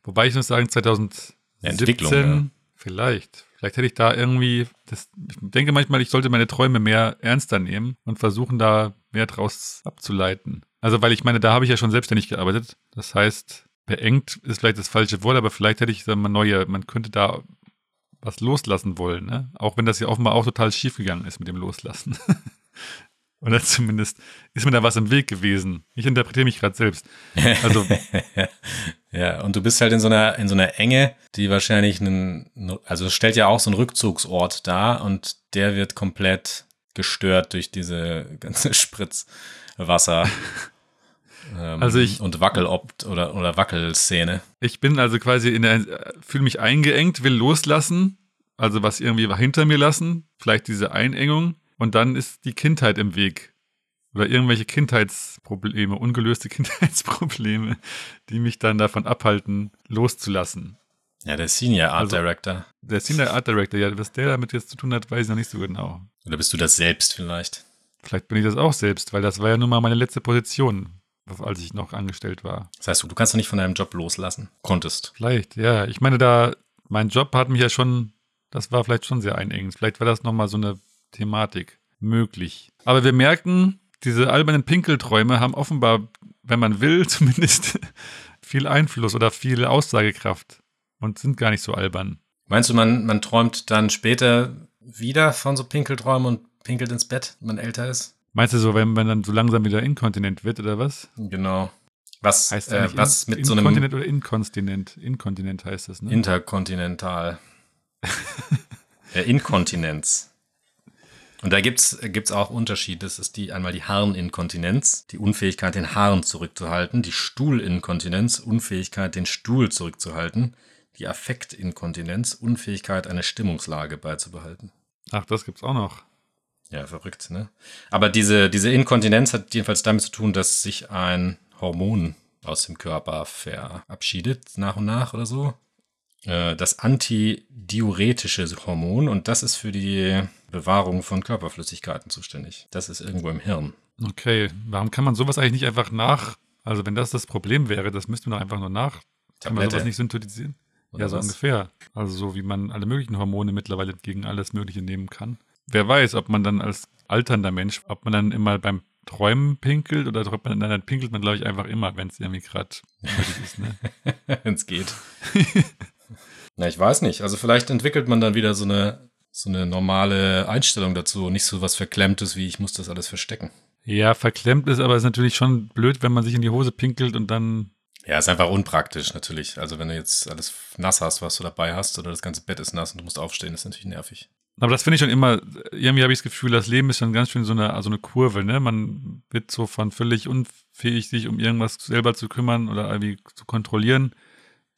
Wobei ich muss sagen, 2017 ja, vielleicht. Vielleicht hätte ich da irgendwie, das, ich denke manchmal, ich sollte meine Träume mehr ernster nehmen und versuchen, da mehr draus abzuleiten. Also, weil ich meine, da habe ich ja schon selbstständig gearbeitet. Das heißt, beengt ist vielleicht das falsche Wort, aber vielleicht hätte ich sagen wir mal neue, man könnte da was loslassen wollen, ne? Auch wenn das ja offenbar auch total schief gegangen ist mit dem Loslassen. (laughs) Oder (laughs) zumindest ist mir da was im Weg gewesen. Ich interpretiere mich gerade selbst. Also (laughs) ja, und du bist halt in so einer in so einer Enge, die wahrscheinlich einen also es stellt ja auch so einen Rückzugsort dar und der wird komplett gestört durch diese (laughs) ganze Spritzwasser. ähm, Also ich- und Wackelopt oder oder Wackelszene. Ich bin also quasi in der, fühle mich eingeengt, will loslassen, also was irgendwie hinter mir lassen, vielleicht diese Einengung und dann ist die Kindheit im Weg. Oder irgendwelche Kindheitsprobleme, ungelöste (laughs) Kindheitsprobleme, die mich dann davon abhalten, loszulassen. Ja, der Senior Art Also- Director. Der Senior Art Director, ja, was der damit jetzt zu tun hat, weiß ich noch nicht so genau. Oder bist du das selbst vielleicht? Vielleicht bin ich das auch selbst, weil das war ja nun mal meine letzte Position, als ich noch angestellt war. Das heißt, du kannst doch nicht von deinem Job loslassen. Konntest. Vielleicht, ja. Ich meine, da, mein Job hat mich ja schon, das war vielleicht schon sehr einengend. Vielleicht war das nochmal so eine Thematik möglich. Aber wir merken, diese albernen Pinkelträume haben offenbar, wenn man will, (laughs) zumindest viel Einfluss oder viel Aussagekraft und sind gar nicht so albern. Meinst du, man, man träumt dann später wieder von so Pinkelträumen und pinkelt ins Bett, wenn man älter ist? Meinst du so, wenn man dann so langsam wieder inkontinent wird oder was? Genau. Was, Heißt äh, was mit so einem Inkontinent oder Inkontinent? Inkontinent heißt das, ne? Interkontinental. ja, (laughs) Inkontinenz. Und da gibt's gibt's auch Unterschiede. Das ist die einmal die Harninkontinenz, die Unfähigkeit, den Harn zurückzuhalten, die Stuhlinkontinenz, Unfähigkeit, den Stuhl zurückzuhalten, die Affektinkontinenz, Unfähigkeit, eine Stimmungslage beizubehalten. Ach, das gibt's auch noch. Ja, verrückt, ne? Aber diese, diese Inkontinenz hat jedenfalls damit zu tun, dass sich ein Hormon aus dem Körper verabschiedet, nach und nach oder so. Äh, Das antidiuretische Hormon und das ist für die Bewahrung von Körperflüssigkeiten zuständig. Das ist irgendwo im Hirn. Okay, warum kann man sowas eigentlich nicht einfach nach, also wenn das das Problem wäre, das müsste man doch einfach nur nach, kann man sowas nicht synthetisieren? Oder ja, so was? ungefähr. Also so wie man alle möglichen Hormone mittlerweile gegen alles Mögliche nehmen kann. Wer weiß, ob man dann als alternder Mensch, ob man dann immer beim Träumen pinkelt oder ob man, dann pinkelt man, glaube ich, einfach immer, wenn es irgendwie gerade ist. Ne? (laughs) wenn es geht. (laughs) Na, ich weiß nicht. Also vielleicht entwickelt man dann wieder so eine, so eine normale Einstellung dazu. Nicht so was Verklemmtes wie ich muss das alles verstecken. Ja, verklemmt ist, aber ist natürlich schon blöd, wenn man sich in die Hose pinkelt und dann Ja, ist einfach unpraktisch natürlich. Also wenn du jetzt alles nass hast, was du dabei hast, oder das ganze Bett ist nass und du musst aufstehen, ist natürlich nervig. Aber das finde ich schon immer, irgendwie habe ich das Gefühl, das Leben ist schon ganz schön so eine, also eine Kurve, ne? Man wird so von völlig unfähig, sich um irgendwas selber zu kümmern oder irgendwie zu kontrollieren,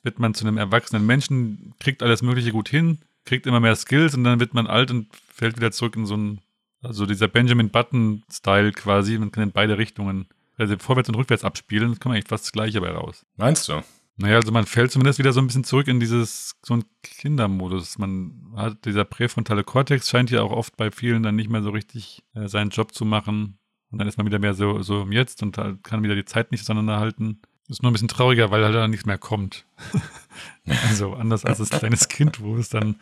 wird man zu einem erwachsenen Menschen, kriegt alles Mögliche gut hin, kriegt immer mehr Skills und dann wird man alt und fällt wieder zurück in so ein, also dieser Benjamin Button-Style quasi, man kann in beide Richtungen, also vorwärts und rückwärts abspielen, das kommt eigentlich fast das Gleiche dabei raus. Meinst du? Naja, also man fällt zumindest wieder so ein bisschen zurück in dieses, so ein Kindermodus. Man hat, dieser präfrontale Kortex scheint ja auch oft bei vielen dann nicht mehr so richtig äh, seinen Job zu machen. Und dann ist man wieder mehr so, so im Jetzt und halt kann wieder die Zeit nicht auseinanderhalten. Ist nur ein bisschen trauriger, weil halt dann nichts mehr kommt. (laughs) also anders als das kleines Kind, wo es dann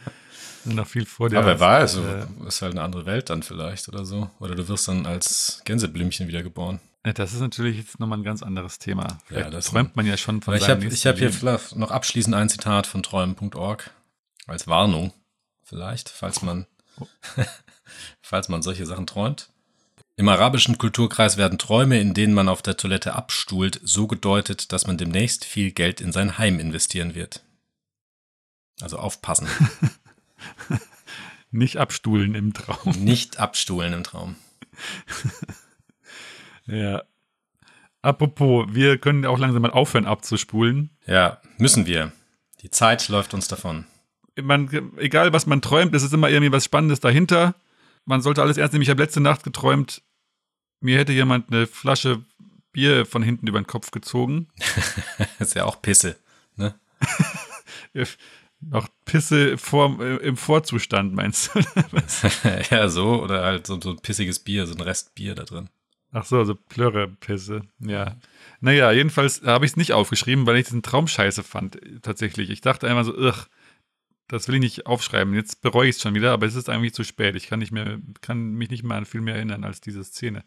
noch viel vor dir Aber wer weiß, Äh, ist halt eine andere Welt dann vielleicht oder so. Oder du wirst dann als Gänseblümchen wiedergeboren. Ja, das ist natürlich jetzt nochmal ein ganz anderes Thema. Vielleicht das- träumt man ja schon von ich habe hab hier vielleicht noch abschließend ein Zitat von träumen.org als Warnung. Vielleicht, falls man, (laughs) falls man solche Sachen träumt. Im arabischen Kulturkreis werden Träume, in denen man auf der Toilette abstuhlt, so gedeutet, dass man demnächst viel Geld in sein Heim investieren wird. Also aufpassen. (laughs) Nicht abstuhlen im Traum. Nicht abstuhlen im Traum. (laughs) Ja. Apropos, wir können auch langsam mal aufhören abzuspulen. Ja, müssen wir. Die Zeit läuft uns davon. Man, egal, was man träumt, es ist immer irgendwie was Spannendes dahinter. Man sollte alles ernst nehmen. Ich habe letzte Nacht geträumt, mir hätte jemand eine Flasche Bier von hinten über den Kopf gezogen. (laughs) ist ja auch Pisse. Ne? (laughs) Noch Pisse vor, äh, im Vorzustand, meinst du? (laughs) ja, so. Oder halt so, so ein pissiges Bier, so ein Rest Bier da drin. Ach so, so Plörrepisse. Ja. Naja, jedenfalls habe ich es nicht aufgeschrieben, weil ich diesen Traum scheiße fand, tatsächlich. Ich dachte einmal so, ugh, das will ich nicht aufschreiben. Jetzt bereue ich es schon wieder, aber es ist eigentlich zu spät. Ich kann, nicht mehr, kann mich nicht mehr an viel mehr erinnern als diese Szene.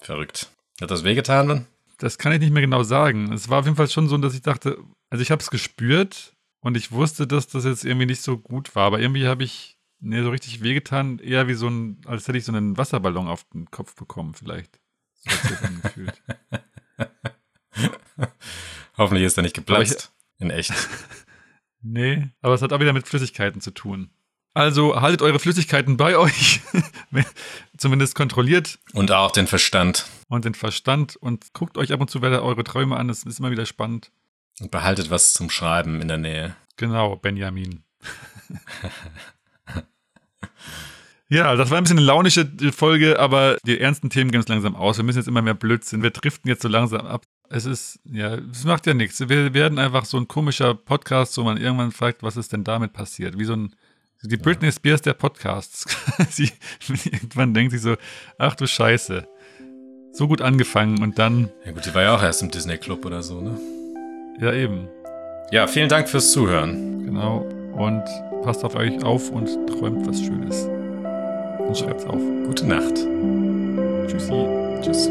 Verrückt. Hat das wehgetan dann? Das kann ich nicht mehr genau sagen. Es war auf jeden Fall schon so, dass ich dachte, also ich habe es gespürt und ich wusste, dass das jetzt irgendwie nicht so gut war, aber irgendwie habe ich nee, so richtig wehgetan, eher wie so ein, als hätte ich so einen Wasserballon auf den Kopf bekommen, vielleicht. So hat sich angefühlt. (laughs) Hoffentlich ist er nicht geplatzt. in echt. (laughs) Nee, aber es hat auch wieder mit Flüssigkeiten zu tun. Also haltet eure Flüssigkeiten bei euch, (laughs) zumindest kontrolliert. Und auch den Verstand. Und den Verstand und guckt euch ab und zu wieder eure Träume an, das ist immer wieder spannend. Und behaltet was zum Schreiben in der Nähe. Genau, Benjamin. (laughs) ja, das war ein bisschen eine launische Folge, aber die ernsten Themen gehen uns langsam aus. Wir müssen jetzt immer mehr Blödsinn. Wir driften jetzt so langsam ab. Es ist, ja, es macht ja nichts. Wir werden einfach so ein komischer Podcast, wo man irgendwann fragt, was ist denn damit passiert? Wie so ein, die Britney Spears der Podcasts. (laughs) sie, irgendwann denkt sie so, ach du Scheiße. So gut angefangen und dann. Ja gut, die war ja auch erst im Disney Club oder so, ne? Ja, eben. Ja, vielen Dank fürs Zuhören. Genau. Und passt auf euch auf und träumt was Schönes. Und schreibt's auf. Gute Nacht. Tschüssi. Tschüss.